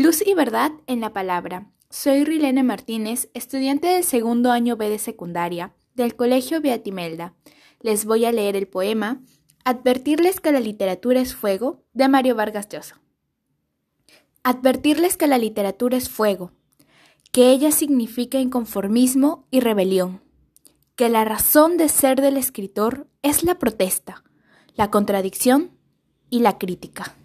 Luz y verdad en la palabra. Soy Rilene Martínez, estudiante del segundo año B de secundaria del Colegio Beatimelda. Les voy a leer el poema Advertirles que la literatura es fuego de Mario Vargas Llosa. Advertirles que la literatura es fuego, que ella significa inconformismo y rebelión, que la razón de ser del escritor es la protesta, la contradicción y la crítica.